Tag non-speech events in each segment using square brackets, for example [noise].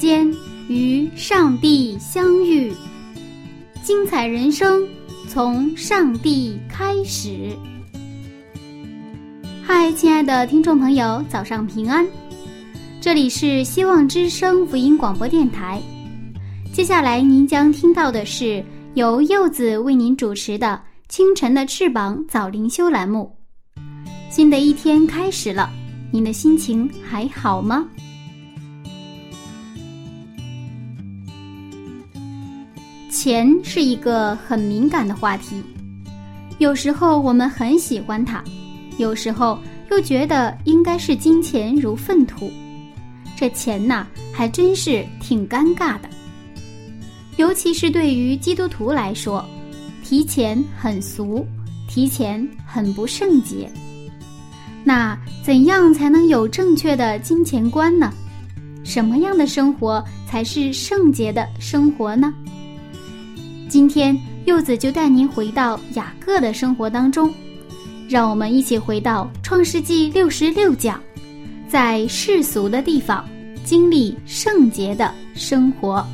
间与上帝相遇，精彩人生从上帝开始。嗨，亲爱的听众朋友，早上平安！这里是希望之声福音广播电台。接下来您将听到的是由柚子为您主持的《清晨的翅膀》早灵修栏目。新的一天开始了，您的心情还好吗？钱是一个很敏感的话题，有时候我们很喜欢它。有时候又觉得应该是金钱如粪土，这钱呐还真是挺尴尬的。尤其是对于基督徒来说，提钱很俗，提钱很不圣洁。那怎样才能有正确的金钱观呢？什么样的生活才是圣洁的生活呢？今天柚子就带您回到雅各的生活当中。让我们一起回到《创世纪》六十六讲，在世俗的地方经历圣洁的生活。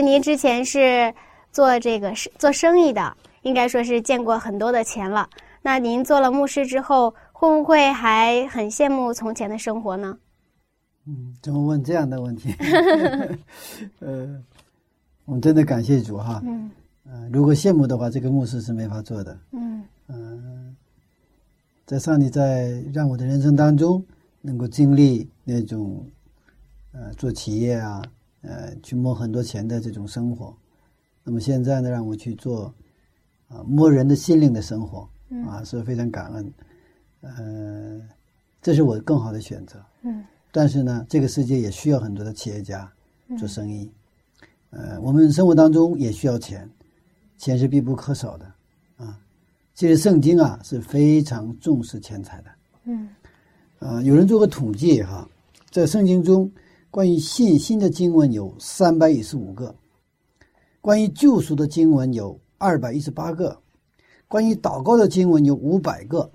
您之前是做这个是做生意的，应该说是见过很多的钱了。那您做了牧师之后，会不会还很羡慕从前的生活呢？嗯，怎么问这样的问题？[laughs] 呃，我们真的感谢主哈。嗯。呃，如果羡慕的话，这个牧师是没法做的。嗯。嗯，在上帝在让我的人生当中能够经历那种，呃，做企业啊。呃，去摸很多钱的这种生活，那么现在呢，让我去做啊摸人的心灵的生活，啊是非常感恩，呃，这是我更好的选择。嗯，但是呢，这个世界也需要很多的企业家做生意，呃，我们生活当中也需要钱，钱是必不可少的啊。其实圣经啊是非常重视钱财的。嗯，啊，有人做过统计哈，在圣经中。关于信心的经文有三百一十五个，关于救赎的经文有二百一十八个，关于祷告的经文有五百个。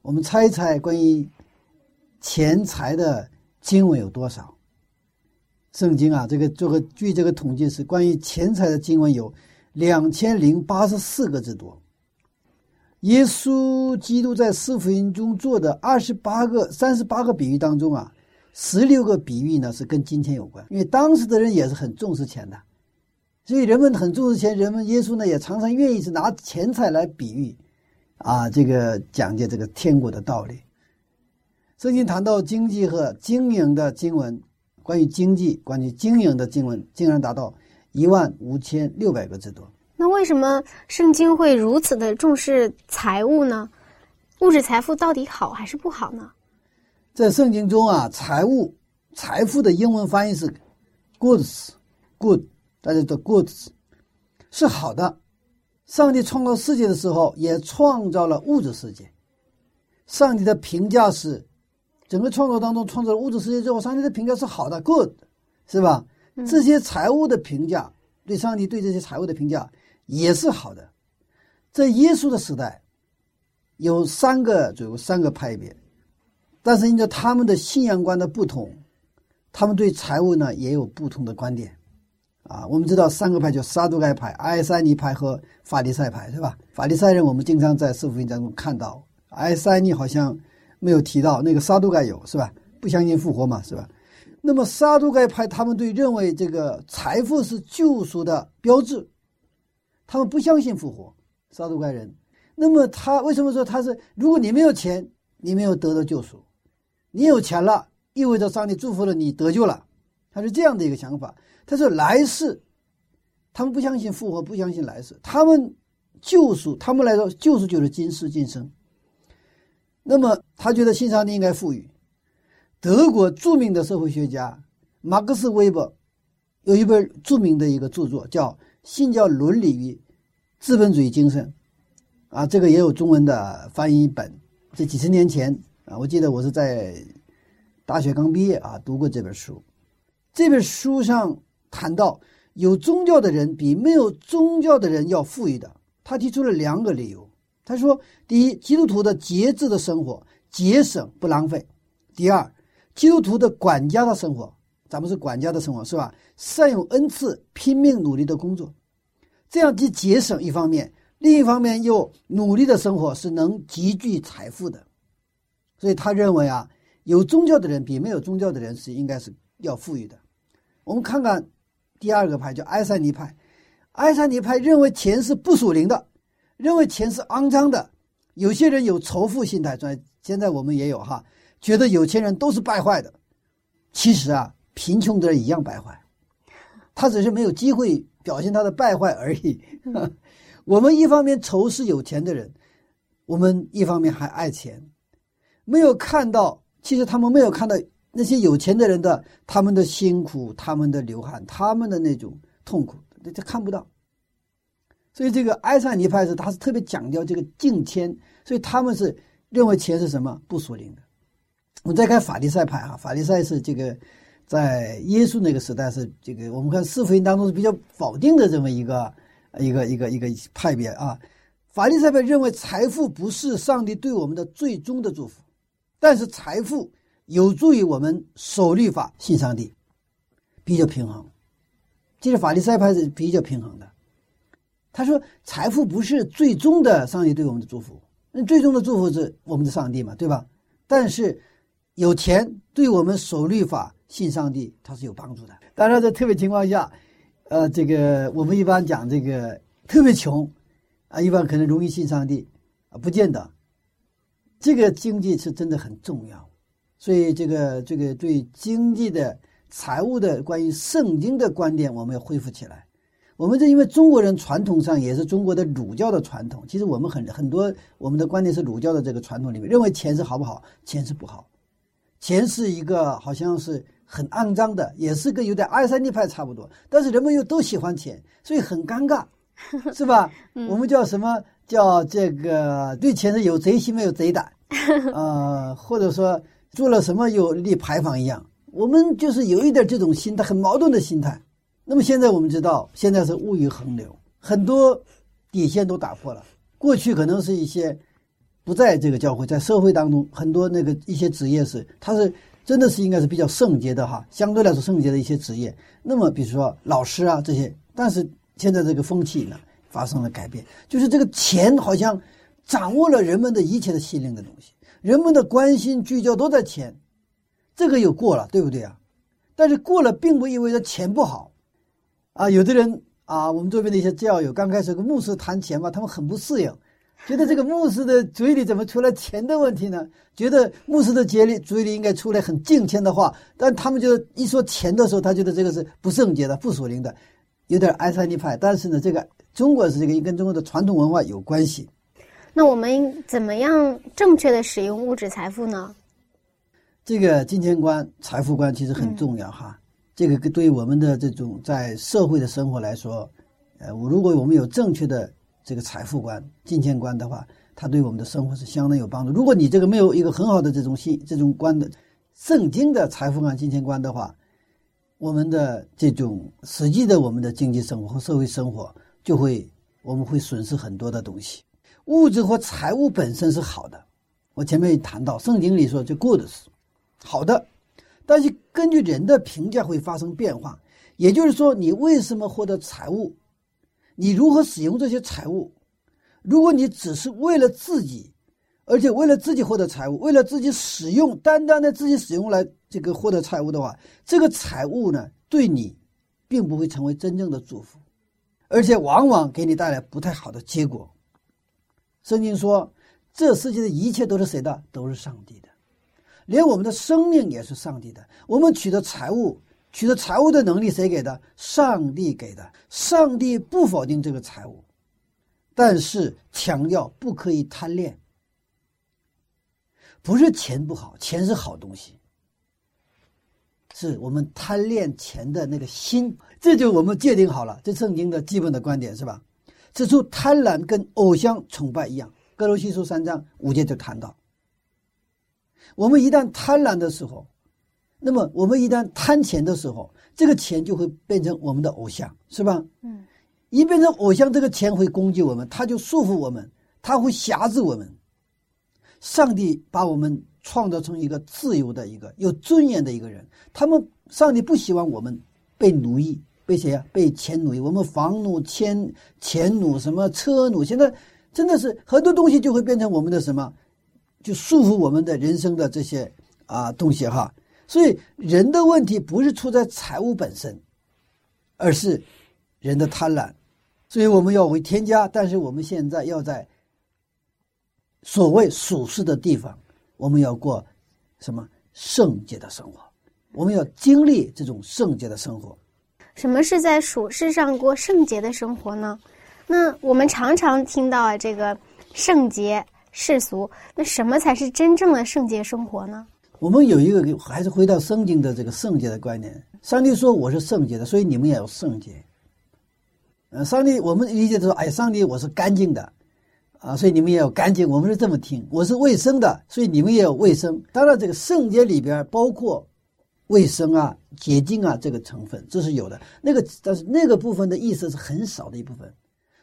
我们猜一猜，关于钱财的经文有多少？圣经啊，这个做个据这个统计是关于钱财的经文有两千零八十四个之多。耶稣基督在四福音中做的二十八个、三十八个比喻当中啊。十六个比喻呢是跟金钱有关，因为当时的人也是很重视钱的，所以人们很重视钱。人们耶稣呢也常常愿意是拿钱财来比喻，啊，这个讲解这个天国的道理。圣经谈到经济和经营的经文，关于经济、关于经营的经文，竟然达到一万五千六百个之多。那为什么圣经会如此的重视财物呢？物质财富到底好还是不好呢？在圣经中啊，财务、财富的英文翻译是 goods，good，大家的 goods 是好的。上帝创造世界的时候，也创造了物质世界。上帝的评价是，整个创造当中创造了物质世界之后，上帝的评价是好的，good，是吧？这些财务的评价，对上帝对这些财务的评价也是好的。在耶稣的时代，有三个，就有三个派别。但是，因着他们的信仰观的不同，他们对财务呢也有不同的观点，啊，我们知道三个派叫撒都该派、埃塞尼派和法利赛派，是吧？法利赛人我们经常在四福音当中看到，埃塞尼好像没有提到，那个撒都该有，是吧？不相信复活嘛，是吧？那么撒都该派他们对认为这个财富是救赎的标志，他们不相信复活。撒都该人，那么他为什么说他是？如果你没有钱，你没有得到救赎；你有钱了，意味着上帝祝福了你得救了。他是这样的一个想法。他说来世，他们不相信复活，不相信来世。他们救赎，他们来说救赎就是今世今生。那么他觉得新上帝应该富裕。德国著名的社会学家马克思·韦伯有一本著名的一个著作，叫《信教伦理与资本主义精神》啊，这个也有中文的翻译本。这几十年前啊，我记得我是在大学刚毕业啊，读过这本书。这本书上谈到，有宗教的人比没有宗教的人要富裕的。他提出了两个理由。他说：第一，基督徒的节制的生活，节省不浪费；第二。基督徒的管家的生活，咱们是管家的生活，是吧？善用恩赐，拼命努力的工作，这样既节省一方面，另一方面又努力的生活是能积聚财富的。所以他认为啊，有宗教的人比没有宗教的人是应该是要富裕的。我们看看第二个派，叫埃塞尼派。埃塞尼派认为钱是不属灵的，认为钱是肮脏的。有些人有仇富心态，在现在我们也有哈。觉得有钱人都是败坏的，其实啊，贫穷的人一样败坏，他只是没有机会表现他的败坏而已。[laughs] 我们一方面仇视有钱的人，我们一方面还爱钱，没有看到，其实他们没有看到那些有钱的人的他们的辛苦、他们的流汗、他们的那种痛苦，这看不到。所以这个埃塞尼派是他是特别讲究这个敬谦，所以他们是认为钱是什么不属灵的。我们再看法利赛派啊，法利赛是这个在耶稣那个时代是这个，我们看四福音当中是比较否定的这么一个一个一个一个派别啊。法利赛派认为财富不是上帝对我们的最终的祝福，但是财富有助于我们守律法、信上帝，比较平衡。其实法利赛派是比较平衡的。他说，财富不是最终的上帝对我们的祝福，那最终的祝福是我们的上帝嘛，对吧？但是。有钱对我们守律法、信上帝，它是有帮助的。当然，在特别情况下，呃，这个我们一般讲这个特别穷，啊，一般可能容易信上帝，啊，不见得。这个经济是真的很重要，所以这个这个对经济的、财务的关于圣经的观点，我们要恢复起来。我们这因为中国人传统上也是中国的儒教的传统，其实我们很很多我们的观点是儒教的这个传统里面认为钱是好不好？钱是不好。钱是一个好像是很肮脏的，也是跟有点二三尼派差不多，但是人们又都喜欢钱，所以很尴尬，[laughs] 是吧？我们叫什么叫这个对钱是有贼心没有贼胆，[laughs] 呃，或者说做了什么有利牌坊一样，我们就是有一点这种心态，很矛盾的心态。那么现在我们知道，现在是物欲横流，很多底线都打破了。过去可能是一些。不在这个教会，在社会当中，很多那个一些职业是，他是真的是应该是比较圣洁的哈，相对来说圣洁的一些职业。那么，比如说老师啊这些，但是现在这个风气呢发生了改变，就是这个钱好像掌握了人们的一切的心灵的东西，人们的关心聚焦都在钱，这个又过了，对不对啊？但是过了并不意味着钱不好，啊，有的人啊，我们周边的一些教友刚开始跟牧师谈钱嘛，他们很不适应。觉得这个牧师的嘴里怎么出来钱的问题呢？觉得牧师的嘴里嘴里应该出来很敬虔的话，但他们就一说钱的时候，他觉得这个是不圣洁的、不属灵的，有点爱塞尼派。但是呢，这个中国是这个跟中国的传统文化有关系。那我们怎么样正确的使用物质财富呢？这个金钱观、财富观其实很重要哈。这个对于我们的这种在社会的生活来说，呃，如果我们有正确的。这个财富观、金钱观的话，它对我们的生活是相当有帮助。如果你这个没有一个很好的这种信、这种观的圣经的财富观、金钱观的话，我们的这种实际的我们的经济生活和社会生活就会，我们会损失很多的东西。物质和财务本身是好的，我前面也谈到，圣经里说就 good 是好的，但是根据人的评价会发生变化。也就是说，你为什么获得财物？你如何使用这些财物？如果你只是为了自己，而且为了自己获得财物，为了自己使用，单单的自己使用来这个获得财物的话，这个财物呢，对你并不会成为真正的祝福，而且往往给你带来不太好的结果。圣经说，这世界的一切都是谁的？都是上帝的，连我们的生命也是上帝的。我们取得财物，取得财物的能力谁给的？上帝给的。上帝不否定这个财物。但是强调不可以贪恋，不是钱不好，钱是好东西，是我们贪恋钱的那个心，这就我们界定好了。这圣经的基本的观点是吧？指出贪婪跟偶像崇拜一样，格罗西书三章五节就谈到，我们一旦贪婪的时候，那么我们一旦贪钱的时候，这个钱就会变成我们的偶像，是吧？嗯。一变成偶像，这个钱会攻击我们，它就束缚我们，它会辖制我们。上帝把我们创造成一个自由的一个有尊严的一个人，他们上帝不希望我们被奴役，被谁啊？被钱奴役。我们房奴、钱钱奴、什么车奴，现在真的是很多东西就会变成我们的什么，就束缚我们的人生的这些啊东西哈。所以人的问题不是出在财务本身，而是人的贪婪。所以我们要为添加，但是我们现在要在所谓属世的地方，我们要过什么圣洁的生活？我们要经历这种圣洁的生活。什么是在属世上过圣洁的生活呢？那我们常常听到啊，这个圣洁世俗，那什么才是真正的圣洁生活呢？我们有一个还是回到圣经的这个圣洁的观念。上帝说我是圣洁的，所以你们也要圣洁。呃，上帝，我们理解的说，哎，上帝，我是干净的，啊，所以你们也要干净。我们是这么听，我是卫生的，所以你们也有卫生。当然，这个圣洁里边包括卫生啊、洁净啊这个成分，这是有的。那个，但是那个部分的意思是很少的一部分。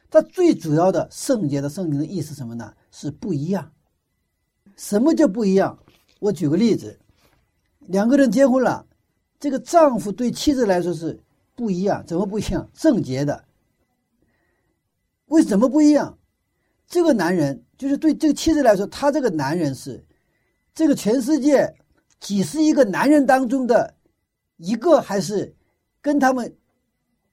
它最主要的圣洁的圣灵的意思什么呢？是不一样。什么叫不一样？我举个例子，两个人结婚了，这个丈夫对妻子来说是不一样，怎么不一样？圣洁的。为什么不一样？这个男人就是对这个妻子来说，他这个男人是这个全世界几十亿个男人当中的一个，还是跟他们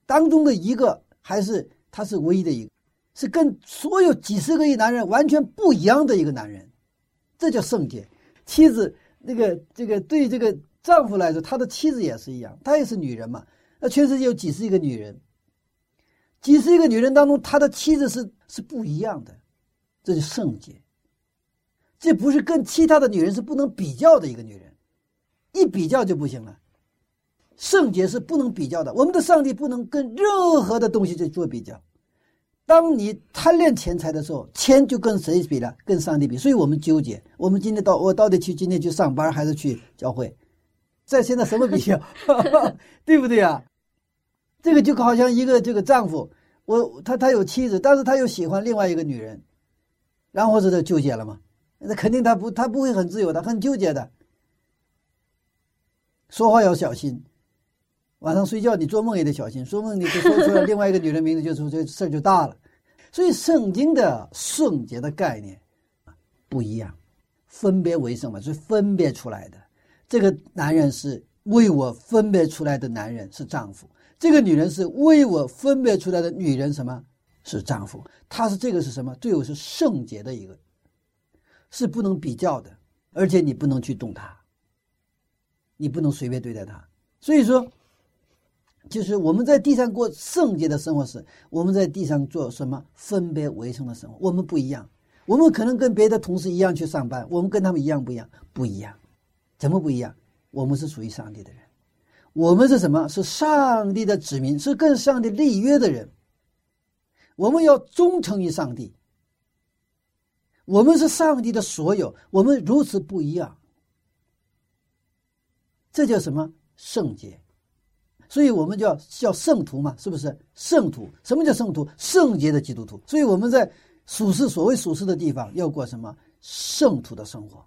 当中的一个，还是他是唯一的一个？是跟所有几十个亿男人完全不一样的一个男人，这叫圣洁。妻子那个这个对这个丈夫来说，他的妻子也是一样，她也是女人嘛。那全世界有几十亿个女人。几十个女人当中，他的妻子是是不一样的，这是圣洁。这不是跟其他的女人是不能比较的一个女人，一比较就不行了。圣洁是不能比较的，我们的上帝不能跟任何的东西去做比较。当你贪恋钱财的时候，钱就跟谁比了？跟上帝比。所以我们纠结：我们今天到我到底去今天去上班还是去教会？在现在什么比较？[laughs] 对不对啊？这个就好像一个这个丈夫，我他他有妻子，但是他又喜欢另外一个女人，然后这就纠结了嘛？那肯定他不他不会很自由的，很纠结的。说话要小心，晚上睡觉你做梦也得小心，说梦你就说出来另外一个女人名字，就出这事儿就大了。所以圣经的圣洁的概念不一样，分别为圣嘛，是分别出来的。这个男人是为我分别出来的男人，是丈夫。这个女人是为我分别出来的女人，什么是丈夫？她是这个是什么？对我是圣洁的一个，是不能比较的，而且你不能去动她，你不能随便对待他。所以说，就是我们在地上过圣洁的生活时，我们在地上做什么分别为生的生活？我们不一样，我们可能跟别的同事一样去上班，我们跟他们一样不一样？不一样，怎么不一样？我们是属于上帝的人。我们是什么？是上帝的子民，是跟上帝立约的人。我们要忠诚于上帝。我们是上帝的所有，我们如此不一样，这叫什么圣洁？所以我们叫叫圣徒嘛，是不是？圣徒，什么叫圣徒？圣洁的基督徒。所以我们在属世所谓属世的地方，要过什么圣徒的生活？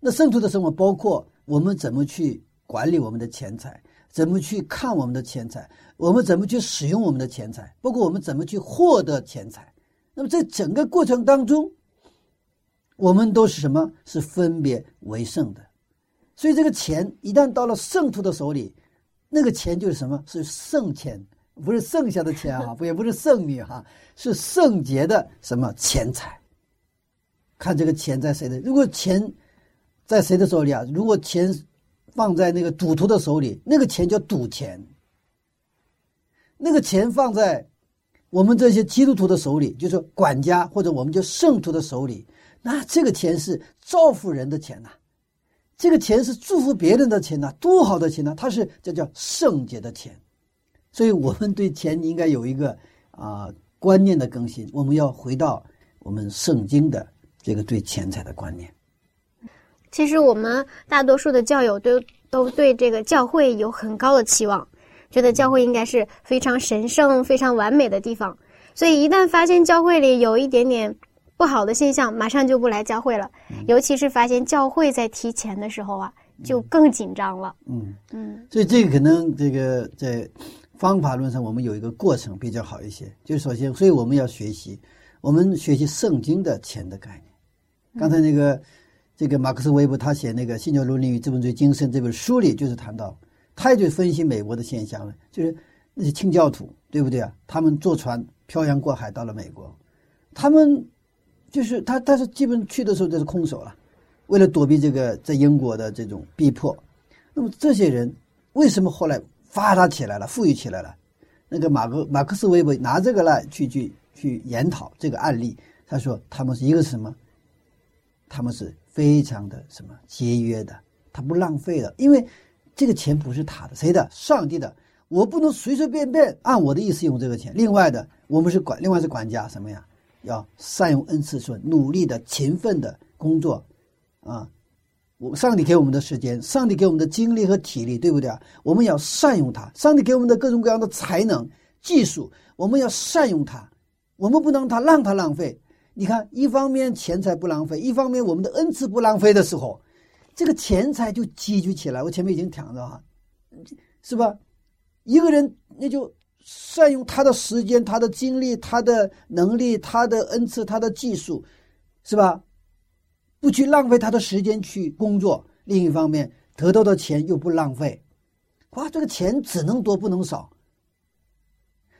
那圣徒的生活包括我们怎么去？管理我们的钱财，怎么去看我们的钱财，我们怎么去使用我们的钱财，包括我们怎么去获得钱财。那么在整个过程当中，我们都是什么？是分别为圣的。所以这个钱一旦到了圣徒的手里，那个钱就是什么？是圣钱，不是剩下的钱啊，不 [laughs] 也不是剩女哈，是圣洁的什么钱财？看这个钱在谁的？如果钱在谁的手里啊？如果钱放在那个赌徒的手里，那个钱叫赌钱；那个钱放在我们这些基督徒的手里，就是管家或者我们叫圣徒的手里，那这个钱是造福人的钱呐。这个钱是祝福别人的钱呢，多好的钱呢！它是这叫圣洁的钱，所以我们对钱应该有一个啊观念的更新。我们要回到我们圣经的这个对钱财的观念。其实我们大多数的教友都都对这个教会有很高的期望，觉得教会应该是非常神圣、非常完美的地方。所以一旦发现教会里有一点点。不好的现象，马上就不来教会了。尤其是发现教会在提钱的时候啊，就更紧张了。嗯嗯，所以这个可能这个在方法论上，我们有一个过程比较好一些。就是首先，所以我们要学习，我们学习圣经的钱的概念。刚才那个这个马克思韦伯他写那个《新教伦理与资本主义精神》这本书里，就是谈到，他也就分析美国的现象了，就是那些清教徒，对不对啊？他们坐船漂洋过海到了美国，他们。就是他，他是基本去的时候就是空手了，为了躲避这个在英国的这种逼迫。那么这些人为什么后来发达起来了、富裕起来了？那个马克马克思韦伯拿这个来去去去研讨这个案例，他说他们是一个是什么？他们是非常的什么节约的，他不浪费的，因为这个钱不是他的，谁的？上帝的。我不能随随便便按我的意思用这个钱。另外的，我们是管，另外是管家，什么呀？要善用恩赐，说努力的、勤奋的工作，啊，我上帝给我们的时间，上帝给我们的精力和体力，对不对啊？我们要善用它。上帝给我们的各种各样的才能、技术，我们要善用它。我们不能它让它浪费。你看，一方面钱财不浪费，一方面我们的恩赐不浪费的时候，这个钱财就积聚起来。我前面已经讲了哈，是吧？一个人那就。善用他的时间、他的精力、他的能力、他的恩赐、他的技术，是吧？不去浪费他的时间去工作。另一方面，得到的钱又不浪费，哇，这个钱只能多不能少。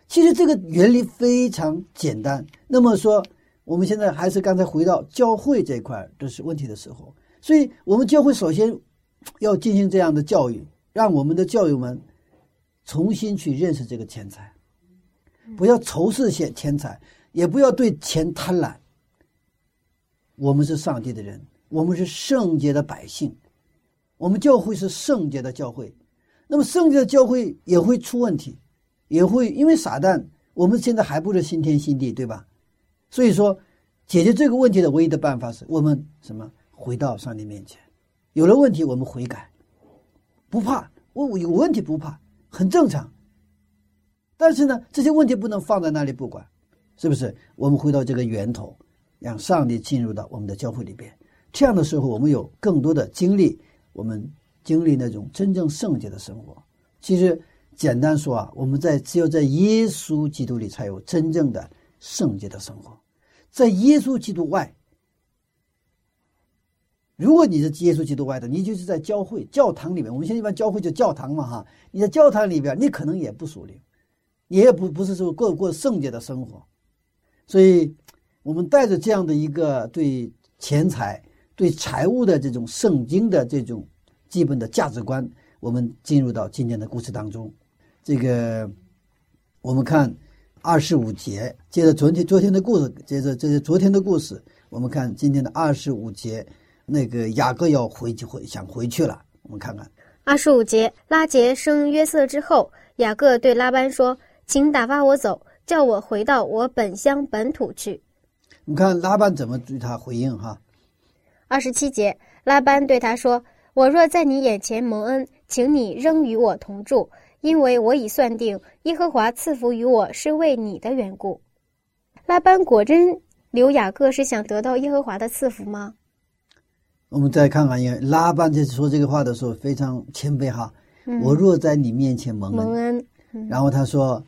其实这个原理非常简单。那么说，我们现在还是刚才回到教会这块这是问题的时候，所以我们教会首先要进行这样的教育，让我们的教友们。重新去认识这个钱财，不要仇视钱钱财，也不要对钱贪婪。我们是上帝的人，我们是圣洁的百姓，我们教会是圣洁的教会。那么圣洁的教会也会出问题，也会因为撒旦。我们现在还不是新天新地，对吧？所以说，解决这个问题的唯一的办法是我们什么？回到上帝面前，有了问题我们悔改，不怕。我有问题不怕。很正常，但是呢，这些问题不能放在那里不管，是不是？我们回到这个源头，让上帝进入到我们的教会里边，这样的时候，我们有更多的精力，我们经历那种真正圣洁的生活。其实，简单说啊，我们在只有在耶稣基督里才有真正的圣洁的生活，在耶稣基督外。如果你是耶稣基督外的，你就是在教会、教堂里面。我们现在一般教会就教堂嘛，哈。你在教堂里边，你可能也不属灵，你也不不是说过过圣洁的生活。所以，我们带着这样的一个对钱财、对财务的这种圣经的这种基本的价值观，我们进入到今天的故事当中。这个，我们看二十五节，接着昨天昨天的故事，接着这是昨天的故事，我们看今天的二十五节。那个雅各要回去回想回去了，我们看看二十五节，拉杰生约瑟之后，雅各对拉班说：“请打发我走，叫我回到我本乡本土去。”你看拉班怎么对他回应哈？二十七节，拉班对他说：“我若在你眼前蒙恩，请你仍与我同住，因为我已算定耶和华赐福于我是为你的缘故。”拉班果真留雅各是想得到耶和华的赐福吗？我们再看看，因为拉班在说这个话的时候非常谦卑哈。我若在你面前蒙蒙恩，然后他说：“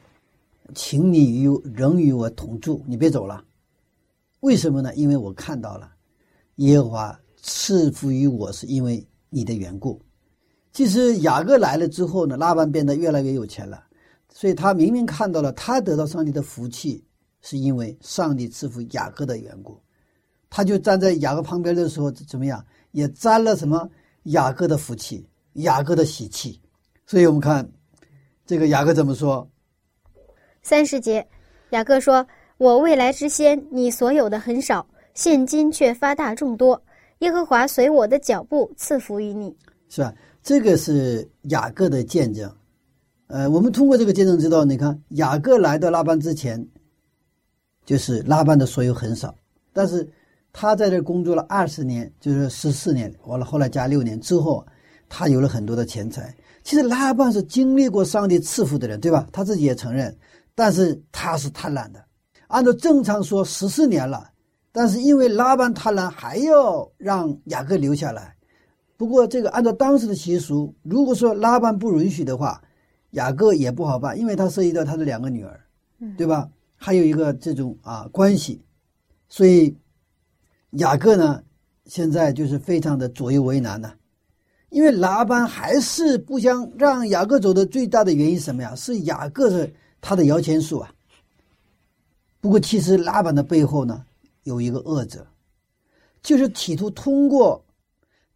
请你与仍与我同住，你别走了。为什么呢？因为我看到了耶和华赐福于我，是因为你的缘故。其实雅各来了之后呢，拉班变得越来越有钱了，所以他明明看到了他得到上帝的福气，是因为上帝赐福雅各的缘故。他就站在雅各旁边的时候怎么样，也沾了什么雅各的福气，雅各的喜气。”所以我们看，这个雅各怎么说？三十节，雅各说：“我未来之先，你所有的很少，现今却发大众多。耶和华随我的脚步赐福于你。”是吧？这个是雅各的见证。呃，我们通过这个见证知道，你看雅各来到拉班之前，就是拉班的所有很少，但是他在这工作了二十年，就是十四年，完了后来加六年之后，他有了很多的钱财。其实拉班是经历过上帝赐福的人，对吧？他自己也承认，但是他是贪婪的。按照正常说，十四年了，但是因为拉班贪婪，还要让雅各留下来。不过这个按照当时的习俗，如果说拉班不允许的话，雅各也不好办，因为他涉及到他的两个女儿，对吧？还有一个这种啊关系，所以雅各呢，现在就是非常的左右为难呢。因为拉班还是不想让雅各走的最大的原因什么呀？是雅各是他的摇钱树啊。不过其实拉班的背后呢，有一个恶者，就是企图通过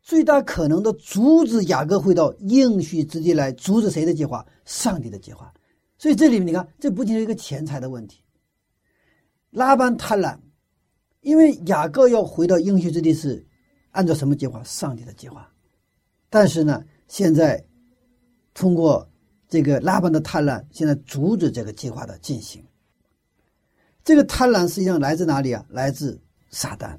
最大可能的阻止雅各回到应许之地来，阻止谁的计划？上帝的计划。所以这里面你看，这不仅是一个钱财的问题。拉班贪婪，因为雅各要回到应许之地是按照什么计划？上帝的计划。但是呢，现在通过这个拉班的贪婪，现在阻止这个计划的进行。这个贪婪实际上来自哪里啊？来自撒旦。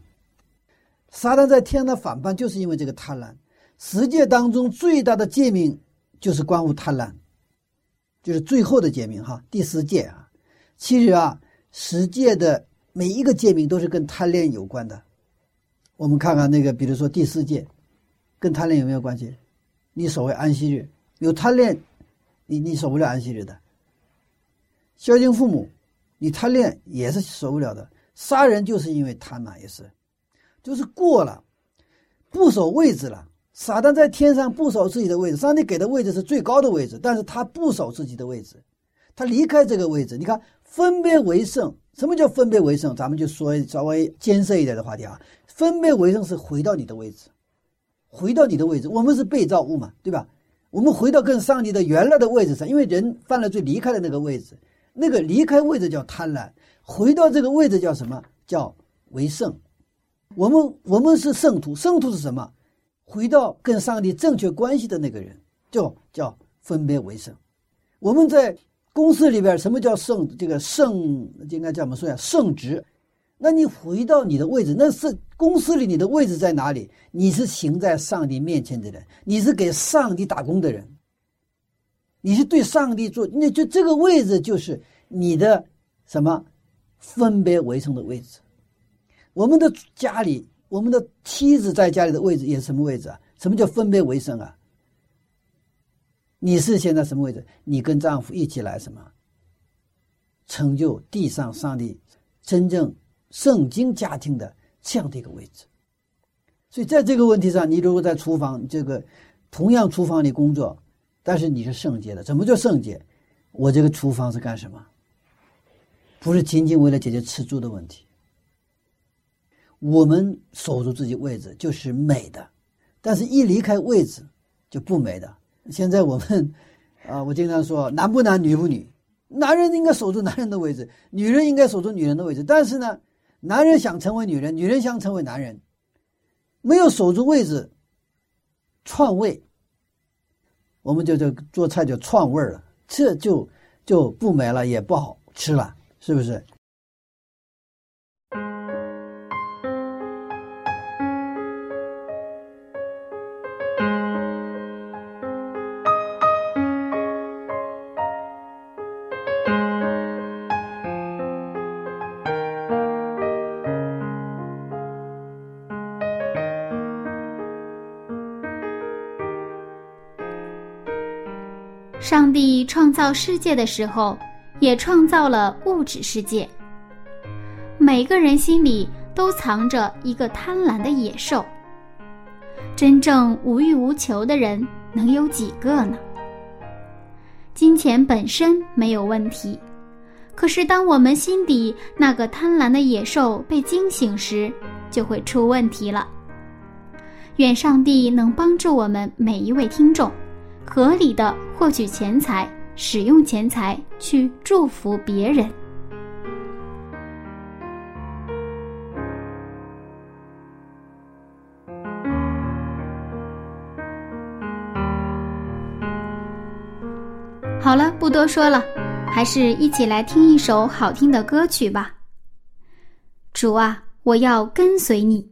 撒旦在天上的反叛，就是因为这个贪婪。十诫当中最大的诫命就是关乎贪婪，就是最后的诫命哈，第十诫啊。其实啊，十诫的每一个诫命都是跟贪恋有关的。我们看看那个，比如说第四诫。跟贪恋有没有关系？你所谓安息日有贪恋，你你守不了安息日的。孝敬父母，你贪恋也是守不了的。杀人就是因为贪婪，也是，就是过了，不守位置了。撒旦在天上不守自己的位置，上帝给的位置是最高的位置，但是他不守自己的位置，他离开这个位置。你看，分别为圣，什么叫分别为圣？咱们就说稍微艰涩一点的话题啊，分别为圣是回到你的位置。回到你的位置，我们是被造物嘛，对吧？我们回到跟上帝的原来的位置上，因为人犯了罪离开了那个位置，那个离开位置叫贪婪，回到这个位置叫什么？叫为圣。我们我们是圣徒，圣徒是什么？回到跟上帝正确关系的那个人，就叫分别为圣。我们在公司里边，什么叫圣？这个圣应该怎么说呀？圣职。那你回到你的位置，那是公司里你的位置在哪里？你是行在上帝面前的人，你是给上帝打工的人，你是对上帝做，那就这个位置就是你的什么分别为生的位置。我们的家里，我们的妻子在家里的位置也是什么位置啊？什么叫分别为生啊？你是现在什么位置？你跟丈夫一起来什么？成就地上上帝真正。圣经家庭的这样的一个位置，所以在这个问题上，你如果在厨房这个同样厨房里工作，但是你是圣洁的，怎么叫圣洁？我这个厨房是干什么？不是仅仅为了解决吃住的问题。我们守住自己位置就是美的，但是一离开位置就不美的。现在我们 [laughs] 啊，我经常说，男不男女不女，男人应该守住男人的位置，女人应该守住女人的位置，但是呢？男人想成为女人，女人想成为男人，没有守住位置，篡位，我们就就做菜就篡味了，这就就不美了，也不好吃了，是不是？造世界的时候，也创造了物质世界。每个人心里都藏着一个贪婪的野兽。真正无欲无求的人能有几个呢？金钱本身没有问题，可是当我们心底那个贪婪的野兽被惊醒时，就会出问题了。愿上帝能帮助我们每一位听众。合理的获取钱财，使用钱财去祝福别人。好了，不多说了，还是一起来听一首好听的歌曲吧。主啊，我要跟随你。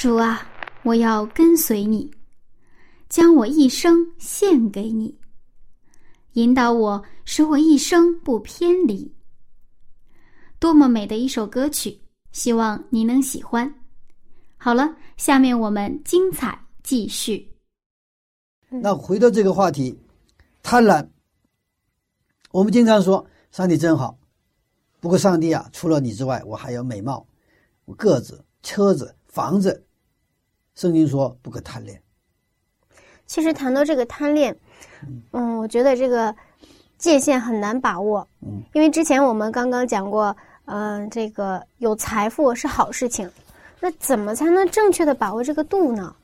主啊，我要跟随你，将我一生献给你，引导我，使我一生不偏离。多么美的一首歌曲，希望你能喜欢。好了，下面我们精彩继续。那回到这个话题，贪婪，我们经常说上帝真好，不过上帝啊，除了你之外，我还有美貌，我个子、车子、房子。圣经说不可贪恋。其实谈到这个贪恋，嗯，我觉得这个界限很难把握。嗯，因为之前我们刚刚讲过，嗯、这个有财富是好事情，那怎么才能正确的把握这个度呢？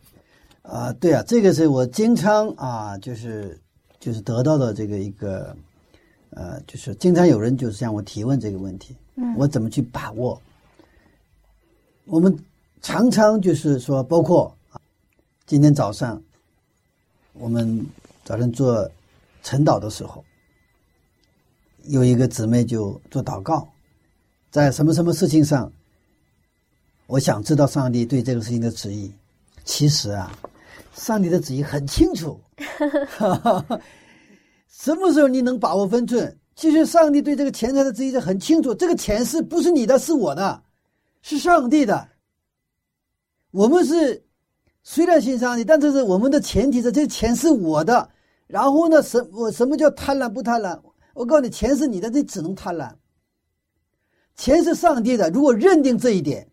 啊，对啊，这个是我经常啊，就是就是得到的这个一个，呃，就是经常有人就是向我提问这个问题，嗯我怎么去把握？我们常常就是说，包括啊，今天早上我们早晨做晨祷的时候，有一个姊妹就做祷告，在什么什么事情上，我想知道上帝对这个事情的旨意。其实啊，上帝的旨意很清楚，[laughs] 什么时候你能把握分寸？其实上帝对这个钱财的旨意是很清楚，这个钱是不是你的，是我的，是上帝的。我们是虽然信上帝，但这是我们的前提是这钱是我的。然后呢，什我什么叫贪婪不贪婪？我告诉你，钱是你的，这只能贪婪。钱是上帝的，如果认定这一点，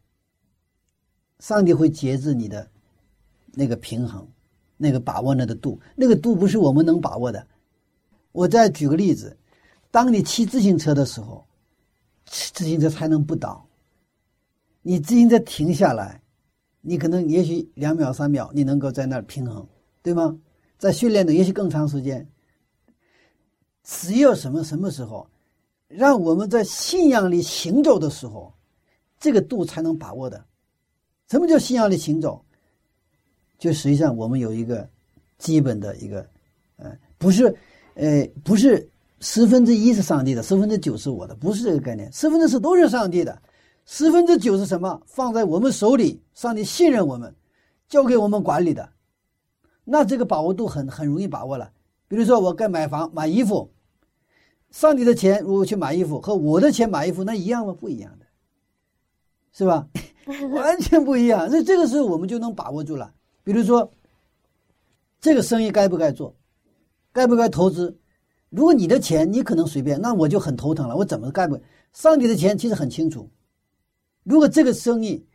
上帝会节制你的那个平衡，那个把握那个度，那个度不是我们能把握的。我再举个例子，当你骑自行车的时候，骑自行车才能不倒。你自行车停下来，你可能也许两秒三秒，你能够在那儿平衡，对吗？在训练的也许更长时间。只有什么什么时候，让我们在信仰里行走的时候，这个度才能把握的。什么叫信仰里行走？就实际上我们有一个基本的一个，呃，不是，呃，不是十分之一是上帝的，十分之九是我的，不是这个概念。十分之四都是上帝的，十分之九是什么？放在我们手里，上帝信任我们，交给我们管理的。那这个把握度很很容易把握了。比如说，我该买房、买衣服，上帝的钱如果去买衣服，和我的钱买衣服，那一样吗？不一样的，是吧？[laughs] 完全不一样。那这个时候我们就能把握住了。比如说，这个生意该不该做，该不该投资？如果你的钱你可能随便，那我就很头疼了。我怎么该不？上帝的钱其实很清楚。如果这个生意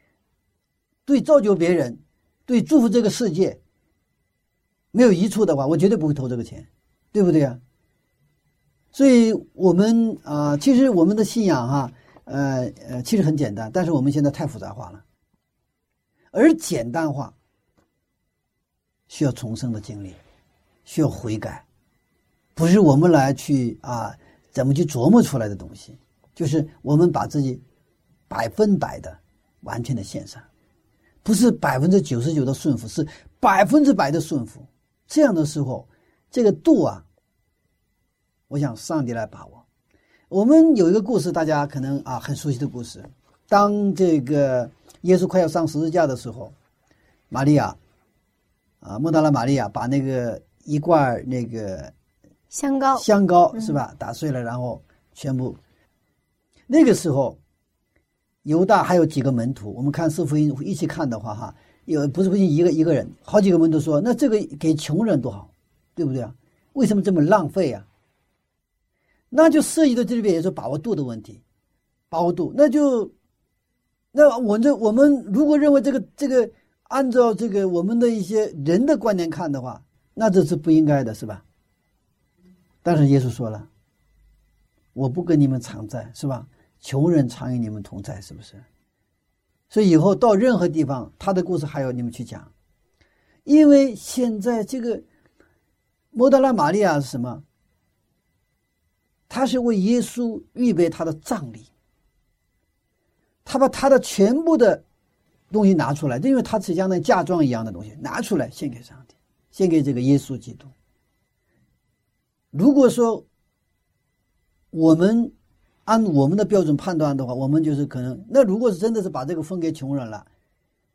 对造就别人、对祝福这个世界没有益处的话，我绝对不会投这个钱，对不对啊？所以，我们啊、其实我们的信仰哈、呃呃，其实很简单，但是我们现在太复杂化了，而简单化需要重生的经历，需要悔改，不是我们来去啊怎么去琢磨出来的东西，就是我们把自己百分百的完全的献上，不是百分之九十九的顺服，是百分之百的顺服。这样的时候，这个度啊，我想上帝来把握。我们有一个故事，大家可能啊很熟悉的故事。当这个耶稣快要上十字架的时候，玛利亚啊，莫大拉玛利亚把那个一罐那个香膏，香膏是吧，打碎了，然后全部。那个时候，犹大还有几个门徒，我们看四福音一起看的话，哈，有不是不信一个一个人，好几个门徒说，那这个给穷人多好，对不对啊？为什么这么浪费啊？那就涉及到这里边也是把握度的问题，把握度，那就，那我这我们如果认为这个这个按照这个我们的一些人的观念看的话，那这是不应该的，是吧？但是耶稣说了，我不跟你们常在，是吧？穷人常与你们同在，是不是？所以以后到任何地方，他的故事还要你们去讲，因为现在这个摩德拉玛利亚是什么？他是为耶稣预备他的葬礼，他把他的全部的东西拿出来，因为他是相当于嫁妆一样的东西拿出来献给上帝，献给这个耶稣基督。如果说我们按我们的标准判断的话，我们就是可能那如果是真的是把这个分给穷人了，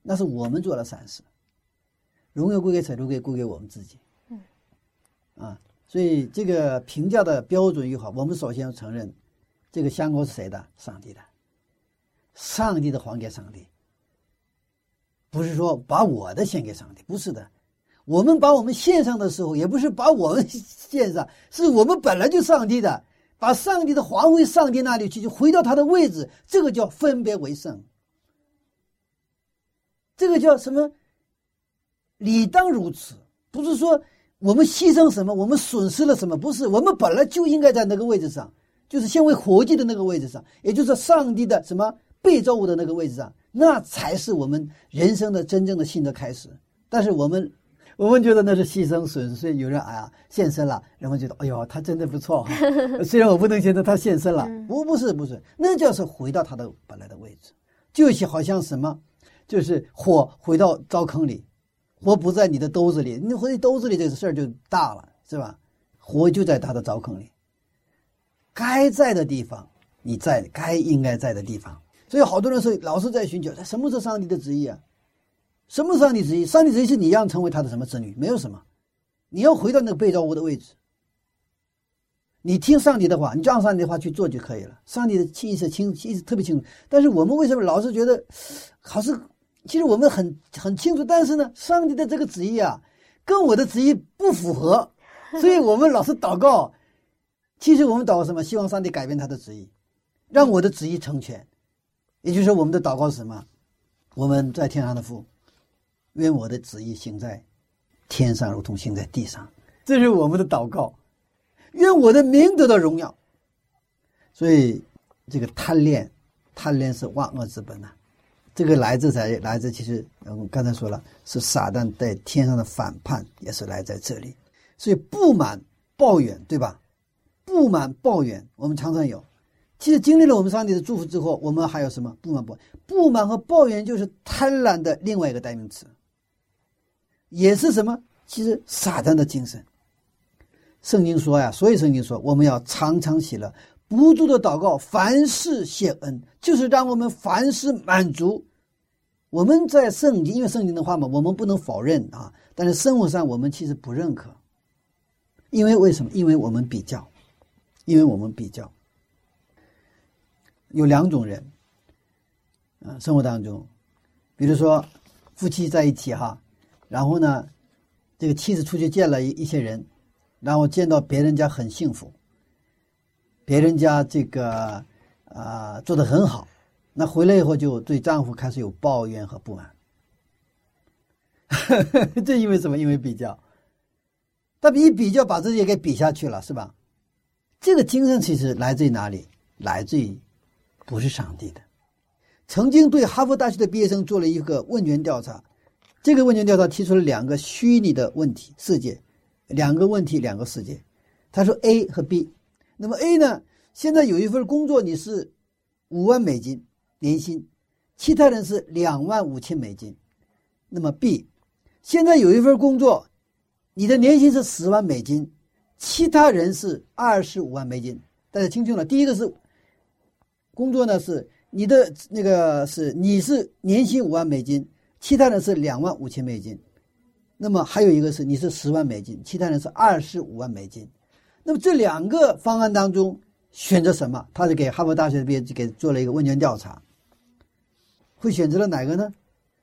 那是我们做了善事，荣耀归给谁？都归归给我们自己。嗯，啊。所以这个评价的标准也好，我们首先要承认，这个香膏是谁的？上帝的，上帝的还给上帝，不是说把我的献给上帝，不是的。我们把我们献上的时候，也不是把我们 [laughs] 献上，是我们本来就上帝的，把上帝的皇位上帝那里去，就回到他的位置，这个叫分别为圣，这个叫什么？理当如此，不是说。我们牺牲什么？我们损失了什么？不是，我们本来就应该在那个位置上，就是先为活祭的那个位置上，也就是上帝的什么被造物的那个位置上，那才是我们人生的真正的新的开始。但是我们，我们觉得那是牺牲损失。有人哎呀献身了，人们觉得哎呦他真的不错哈。[laughs] 虽然我不能觉得他献身了，不不是不是，那就是回到他的本来的位置，就是好像什么，就是火回到灶坑里。火不在你的兜子里，你回兜子里这个事儿就大了，是吧？火就在他的灶坑里，该在的地方你在，该应该在的地方。所以好多人说，老是在寻求，什么是上帝的旨意啊？什么是上帝旨意？上帝旨意是你要成为他的什么子女？没有什么，你要回到那个被造物的位置，你听上帝的话，你就按上帝的话去做就可以了。上帝的清意思清，意思特别清楚。但是我们为什么老是觉得，好是？其实我们很很清楚，但是呢，上帝的这个旨意啊，跟我的旨意不符合，所以我们老是祷告。其实我们祷告什么？希望上帝改变他的旨意，让我的旨意成全。也就是，我们的祷告是什么？我们在天上的父，愿我的旨意行在天上，如同行在地上。这是我们的祷告。愿我的名得到荣耀。所以，这个贪恋，贪恋是万恶之本呐。这个来自在来自，其实我们刚才说了，是撒旦在天上的反叛，也是来在这里。所以不满抱怨，对吧？不满抱怨，我们常常有。其实经历了我们上帝的祝福之后，我们还有什么不满不？不满和抱怨就是贪婪的另外一个代名词，也是什么？其实撒旦的精神。圣经说呀，所以圣经说我们要常常喜乐。不住的祷告，凡事谢恩，就是让我们凡事满足。我们在圣经，因为圣经的话嘛，我们不能否认啊。但是生活上，我们其实不认可，因为为什么？因为我们比较，因为我们比较。有两种人，啊，生活当中，比如说夫妻在一起哈，然后呢，这个妻子出去见了一一些人，然后见到别人家很幸福。别人家这个啊做的很好，那回来以后就对丈夫开始有抱怨和不满。[laughs] 这因为什么？因为比较，他一比较把自己给比下去了，是吧？这个精神其实来自于哪里？来自于不是上帝的。曾经对哈佛大学的毕业生做了一个问卷调查，这个问卷调查提出了两个虚拟的问题世界，两个问题两个世界。他说 A 和 B。那么 A 呢？现在有一份工作，你是五万美金年薪，其他人是两万五千美金。那么 B，现在有一份工作，你的年薪是十万美金，其他人是二十五万美金。大家听清楚了，第一个是工作呢，是你的那个是你是年薪五万美金，其他人是两万五千美金。那么还有一个是你是十万美金，其他人是二十五万美金。那么这两个方案当中选择什么？他是给哈佛大学的毕业给做了一个问卷调查，会选择了哪个呢？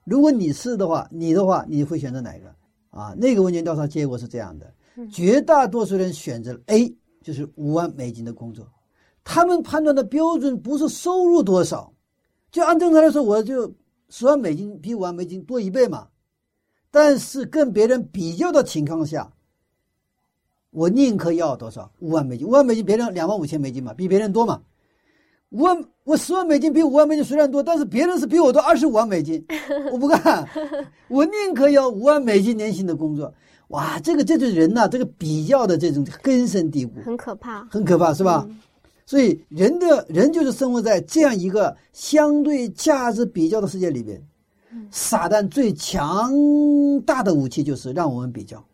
如果你是的话，你的话你会选择哪个？啊，那个问卷调查结果是这样的：绝大多数人选择 A，就是五万美金的工作。他们判断的标准不是收入多少，就按正常来说，我就十万美金比五万美金多一倍嘛。但是跟别人比较的情况下，我宁可要多少五万美金？五万美金别人两万五千美金嘛，比别人多嘛。五万我十万美金比五万美金虽然多，但是别人是比我多二十五万美金，[laughs] 我不干，我宁可要五万美金年薪的工作。哇，这个这对人呐，这个比较的这种根深蒂固，很可怕，很可怕，是吧？所以人的人就是生活在这样一个相对价值比较的世界里边。撒旦最强大的武器就是让我们比较，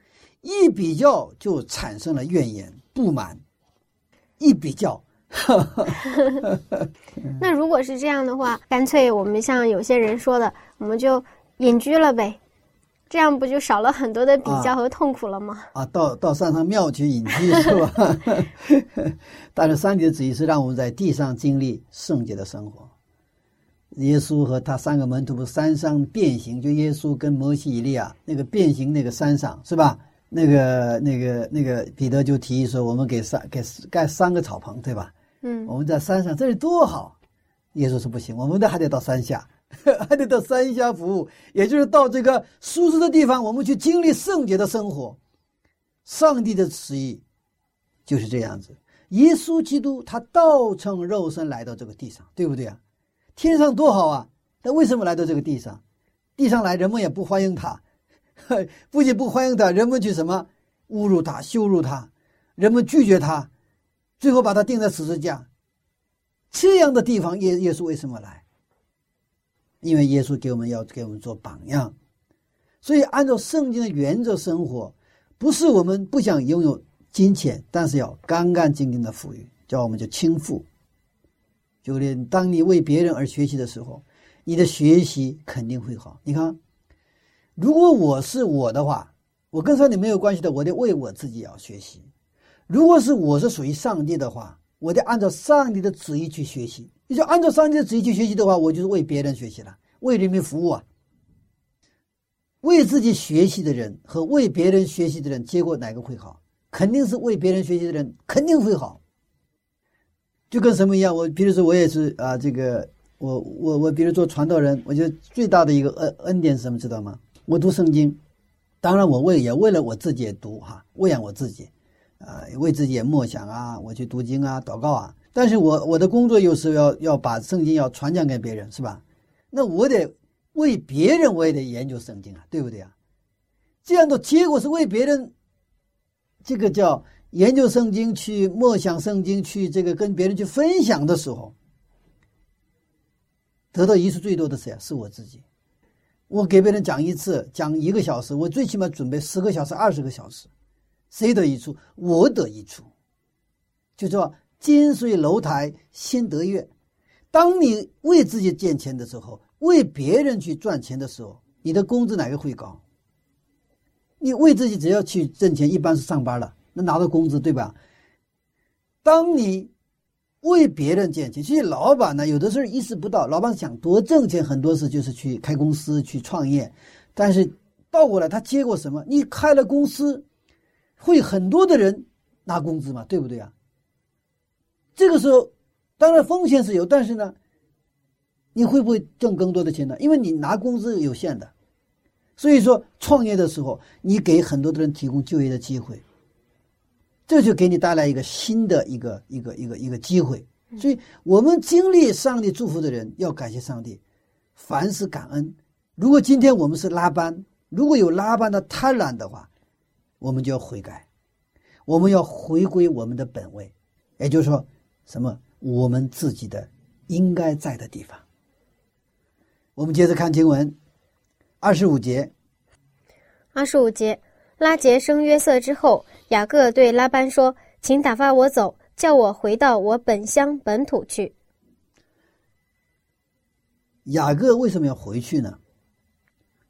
一比较就产生了怨言、不满，一比较。[laughs] 那如果是这样的话，干脆我们像有些人说的，我们就隐居了呗，这样不就少了很多的比较和痛苦了吗？啊，到到山上庙去隐居是吧？[laughs] 但是上帝的旨意是让我们在地上经历圣洁的生活。耶稣和他三个门徒不山上变形，就耶稣跟摩西、以利亚那个变形那个山上是吧？那个那个那个彼得就提议说：“我们给三给盖三个草棚，对吧？”嗯，我们在山上，这里多好。耶稣说：“不行，我们的还得到山下，[laughs] 还得到山下服务，也就是到这个舒适的地方，我们去经历圣洁的生活。上帝的旨意就是这样子。耶稣基督他道成肉身来到这个地上，对不对啊？天上多好啊！他为什么来到这个地上？地上来人们也不欢迎他，[laughs] 不仅不欢迎他，人们去什么侮辱他、羞辱他，人们拒绝他，最后把他钉在十字架。这样的地方，耶耶稣为什么来？因为耶稣给我们要给我们做榜样，所以按照圣经的原则生活，不是我们不想拥有金钱，但是要干干净净的富裕，叫我们叫轻富。就连当你为别人而学习的时候，你的学习肯定会好。你看，如果我是我的话，我跟上帝没有关系的，我得为我自己要学习。如果是我是属于上帝的话，我得按照上帝的旨意去学习。你就按照上帝的旨意去学习的话，我就是为别人学习了，为人民服务啊。为自己学习的人和为别人学习的人，结果哪个会好？肯定是为别人学习的人肯定会好。就跟什么一样，我比如说我也是啊，这个我我我，比如做传道人，我觉得最大的一个恩恩典是什么，知道吗？我读圣经，当然我为也为了我自己读哈，喂养我自己，啊，为自己也默想啊，我去读经啊，祷告啊。但是我我的工作有时候要要把圣经要传讲给别人，是吧？那我得为别人，我也得研究圣经啊，对不对啊？这样的结果是为别人，这个叫。研究圣经，去默想圣经，去这个跟别人去分享的时候，得到益处最多的谁啊？是我自己。我给别人讲一次，讲一个小时，我最起码准备十个小时、二十个小时，谁得益处？我得益处。就说金水楼台先得月。当你为自己赚钱的时候，为别人去赚钱的时候，你的工资哪个会高？你为自己只要去挣钱，一般是上班了。能拿到工资，对吧？当你为别人赚钱，其实老板呢，有的时候意识不到，老板想多挣钱，很多事就是去开公司去创业，但是倒过来，他结果什么？你开了公司，会很多的人拿工资嘛，对不对啊？这个时候，当然风险是有，但是呢，你会不会挣更多的钱呢？因为你拿工资有限的，所以说创业的时候，你给很多的人提供就业的机会。这就给你带来一个新的一个一个一个一个机会，所以我们经历上帝祝福的人要感谢上帝，凡事感恩。如果今天我们是拉班，如果有拉班的贪婪的话，我们就要悔改，我们要回归我们的本位，也就是说，什么我们自己的应该在的地方。我们接着看经文，二十五节，二十五节。拉杰生约瑟之后，雅各对拉班说：“请打发我走，叫我回到我本乡本土去。”雅各为什么要回去呢？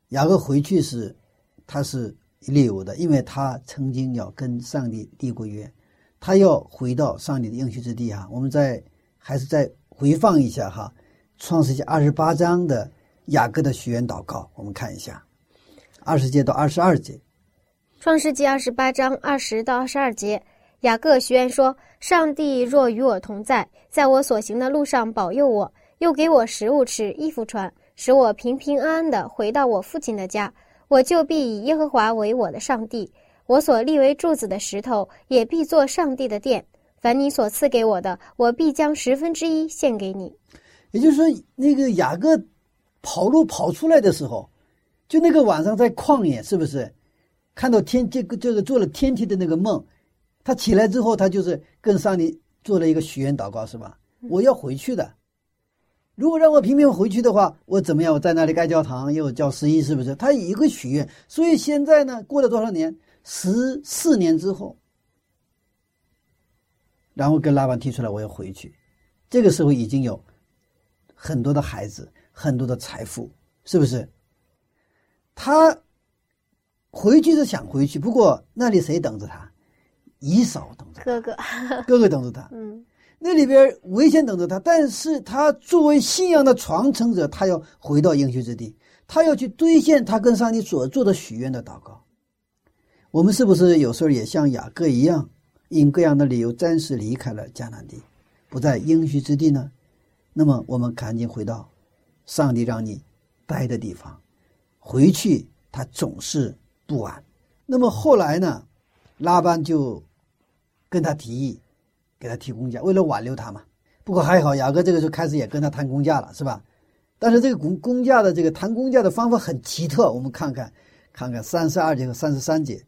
雅各回去是，他是理由的，因为他曾经要跟上帝立过约，他要回到上帝的应许之地啊。我们再还是再回放一下哈，《创世纪二十八章的雅各的许愿祷告，我们看一下二十节到二十二节。创世纪二十八章二十到二十二节，雅各许愿说：“上帝若与我同在，在我所行的路上保佑我，又给我食物吃，衣服穿，使我平平安安的回到我父亲的家，我就必以耶和华为我的上帝。我所立为柱子的石头，也必做上帝的殿。凡你所赐给我的，我必将十分之一献给你。”也就是说，那个雅各跑路跑出来的时候，就那个晚上在旷野，是不是？看到天这个这个做了天梯的那个梦，他起来之后，他就是跟上帝做了一个许愿祷告，是吧？我要回去的。如果让我平平回去的话，我怎么样？我在那里盖教堂，又教十一，是不是？他一个许愿。所以现在呢，过了多少年？十四年之后，然后跟拉班提出来，我要回去。这个时候已经有很多的孩子，很多的财富，是不是？他。回去是想回去，不过那里谁等着他？姨嫂等着哥哥，[laughs] 哥哥等着他。嗯，那里边危险等着他，但是他作为信仰的传承者，他要回到应许之地，他要去兑现他跟上帝所做的许愿的祷告。我们是不是有时候也像雅各一样，因各样的理由暂时离开了迦南地，不在应许之地呢？那么我们赶紧回到上帝让你待的地方，回去他总是。不晚，那么后来呢？拉班就跟他提议，给他提工价，为了挽留他嘛。不过还好，雅各这个时候开始也跟他谈工价了，是吧？但是这个工工价的这个谈工价的方法很奇特，我们看看，看看三十二节和三十三节。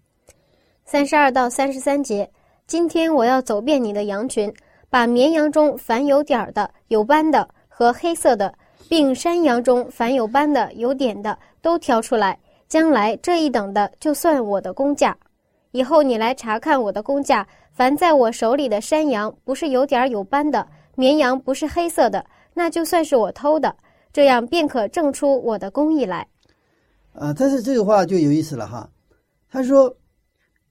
三十二到三十三节，今天我要走遍你的羊群，把绵羊中凡有点儿的、有斑的和黑色的，并山羊中凡有斑的、有点的，都挑出来。将来这一等的就算我的工价，以后你来查看我的工价。凡在我手里的山羊不是有点有斑的，绵羊不是黑色的，那就算是我偷的，这样便可证出我的工艺来。啊，但是这个话就有意思了哈。他说，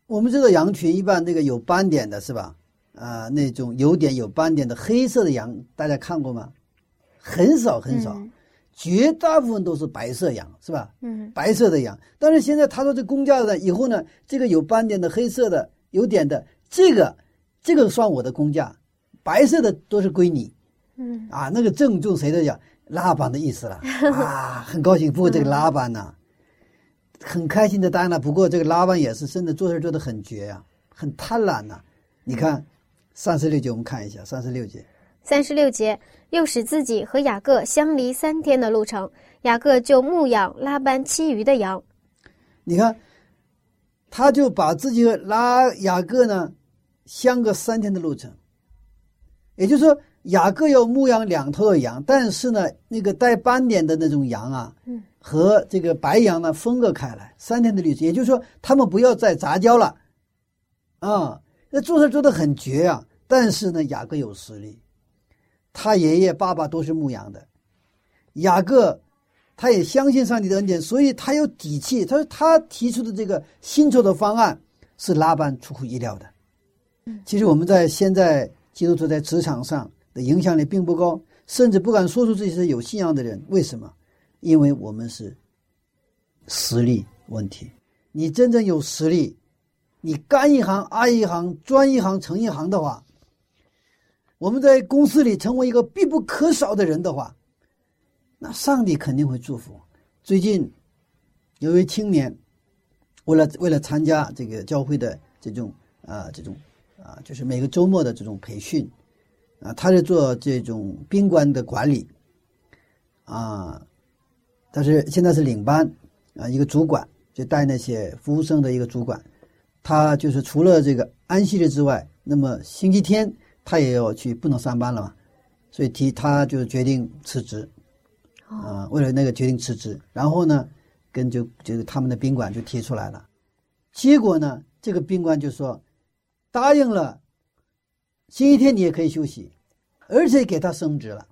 我们这个羊群一般那个有斑点的是吧？啊，那种有点有斑点的黑色的羊，大家看过吗？很少很少。绝大部分都是白色羊，是吧？嗯，白色的羊。但是现在他说这公价的以后呢，这个有斑点的、黑色的、有点的，这个这个算我的公价，白色的都是归你。嗯，啊，那个正中谁的羊？拉板的意思了 [laughs] 啊，很高兴。不过这个拉板呢，很开心的答应了。不过这个拉班也是真的做事做的很绝呀，很贪婪呐。你看三十六节，我们看一下三十六节。三十六节。又使自己和雅各相离三天的路程，雅各就牧养拉班其余的羊。你看，他就把自己和拉雅各呢相隔三天的路程，也就是说，雅各要牧养两头的羊，但是呢，那个带斑点的那种羊啊，嗯，和这个白羊呢分隔开来三天的旅程，也就是说，他们不要再杂交了，啊，那做事做的很绝啊，但是呢，雅各有实力。他爷爷、爸爸都是牧羊的，雅各，他也相信上帝的恩典，所以他有底气。他说他提出的这个薪酬的方案是拉班出乎意料的。其实我们在现在基督徒在职场上影响力并不高，甚至不敢说出自己是有信仰的人。为什么？因为我们是实力问题。你真正有实力，你干一行爱一行，专一行成一行的话。我们在公司里成为一个必不可少的人的话，那上帝肯定会祝福。最近有位青年，为了为了参加这个教会的这种啊这种啊，就是每个周末的这种培训啊，他是做这种宾馆的管理啊，但是现在是领班啊，一个主管就带那些服务生的一个主管，他就是除了这个安息日之外，那么星期天。他也要去，不能上班了嘛，所以提他就决定辞职，啊，为了那个决定辞职，然后呢，跟就就是他们的宾馆就提出来了，结果呢，这个宾馆就说答应了，星期天你也可以休息，而且给他升职了，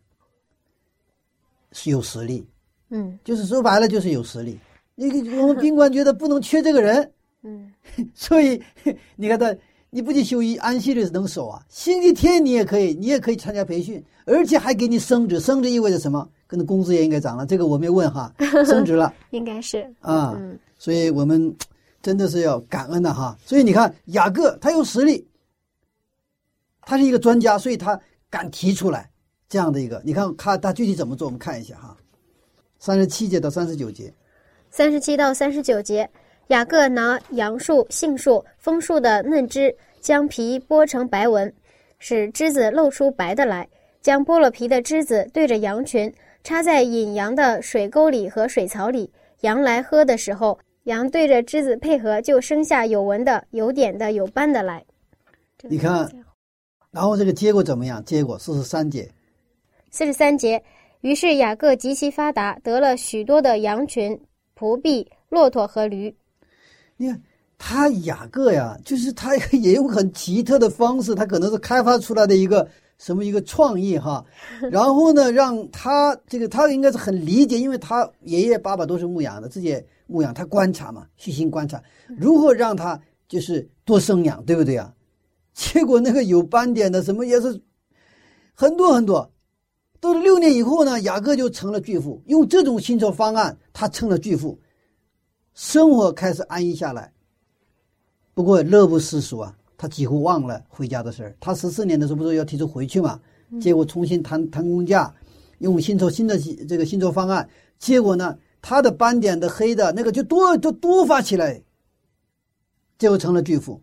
是有实力，嗯，就是说白了就是有实力，那个 [laughs] 我们宾馆觉得不能缺这个人，嗯，[laughs] 所以 [laughs] 你看他。你不仅休一安息日能守啊，星期天你也可以，你也可以参加培训，而且还给你升职。升职意味着什么？可能工资也应该涨了，这个我没问哈，升职了应该是啊，嗯所以我们真的是要感恩的哈。所以你看，雅各他有实力，他是一个专家，所以他敢提出来这样的一个。你看他他具体怎么做，我们看一下哈，三十七节到三十九节。三十七到三十九节，雅各拿杨树、杏树、枫树的嫩枝，将皮剥成白纹，使枝子露出白的来。将剥了皮的枝子对着羊群，插在引羊的水沟里和水槽里。羊来喝的时候，羊对着枝子配合，就生下有纹的、有点的、有斑的来。你看，然后这个结果怎么样？结果四十三节，四十三节，于是雅各极其发达，得了许多的羊群、仆婢、骆驼和驴。你看他雅各呀，就是他也用很奇特的方式，他可能是开发出来的一个什么一个创意哈，[laughs] 然后呢，让他这个他应该是很理解，因为他爷爷爸爸都是牧羊的，自己也牧羊，他观察嘛，细心观察如何让他就是多生养，对不对啊？结果那个有斑点的什么也是很多很多。到了六年以后呢，雅各就成了巨富，用这种薪酬方案，他成了巨富。生活开始安逸下来，不过乐不思蜀啊，他几乎忘了回家的事儿。他十四年的时候不是要提出回去嘛，结果重新谈谈工价，用薪酬新的这个薪酬方案，结果呢，他的斑点的黑的那个就多就多发起来，结果成了巨富，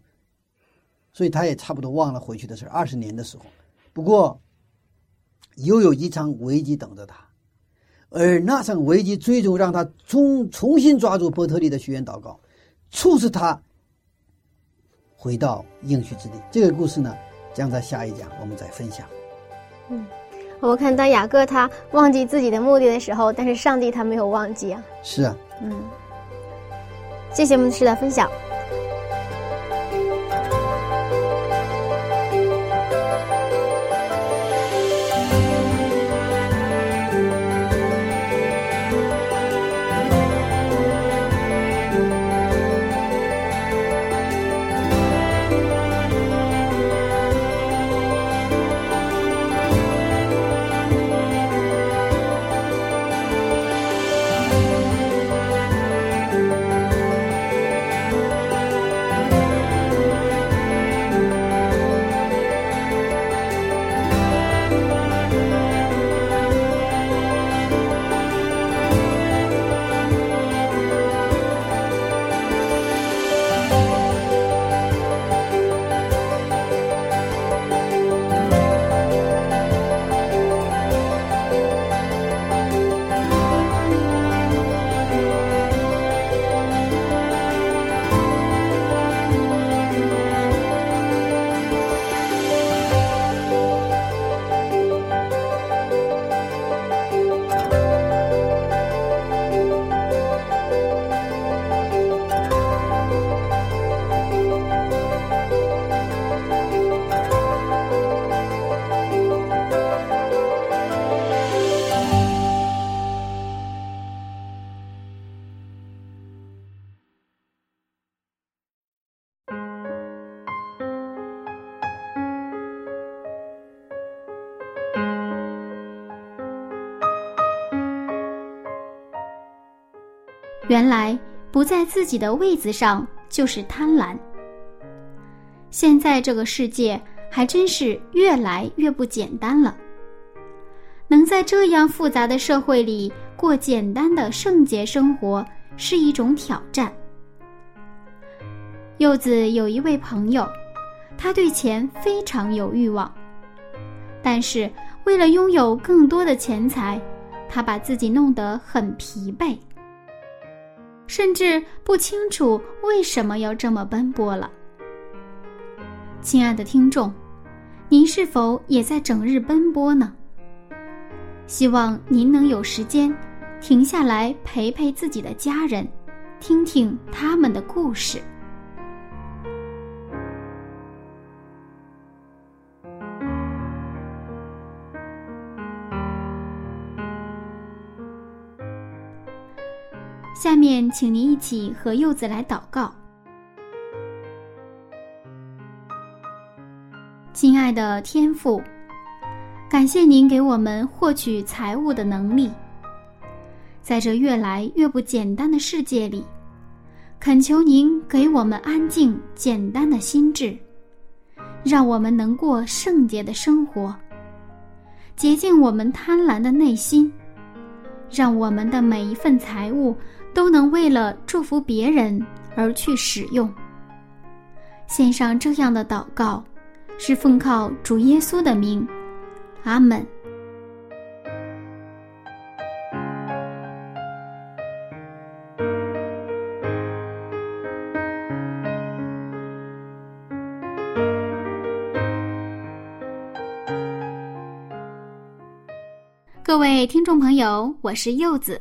所以他也差不多忘了回去的事儿。二十年的时候，不过又有一场危机等着他。而那场危机最终让他重重新抓住伯特利的学院祷告，促使他回到应许之地。这个故事呢，将在下一讲我们再分享。嗯我们看，当雅各他忘记自己的目的的时候，但是上帝他没有忘记啊。是啊，嗯，谢谢牧师的分享。原来不在自己的位子上就是贪婪。现在这个世界还真是越来越不简单了。能在这样复杂的社会里过简单的圣洁生活是一种挑战。柚子有一位朋友，他对钱非常有欲望，但是为了拥有更多的钱财，他把自己弄得很疲惫。甚至不清楚为什么要这么奔波了。亲爱的听众，您是否也在整日奔波呢？希望您能有时间停下来陪陪自己的家人，听听他们的故事。下面，请您一起和柚子来祷告。亲爱的天父，感谢您给我们获取财物的能力。在这越来越不简单的世界里，恳求您给我们安静简单的心智，让我们能过圣洁的生活，洁净我们贪婪的内心，让我们的每一份财物都能为了祝福别人而去使用。献上这样的祷告，是奉靠主耶稣的名，阿门。各位听众朋友，我是柚子。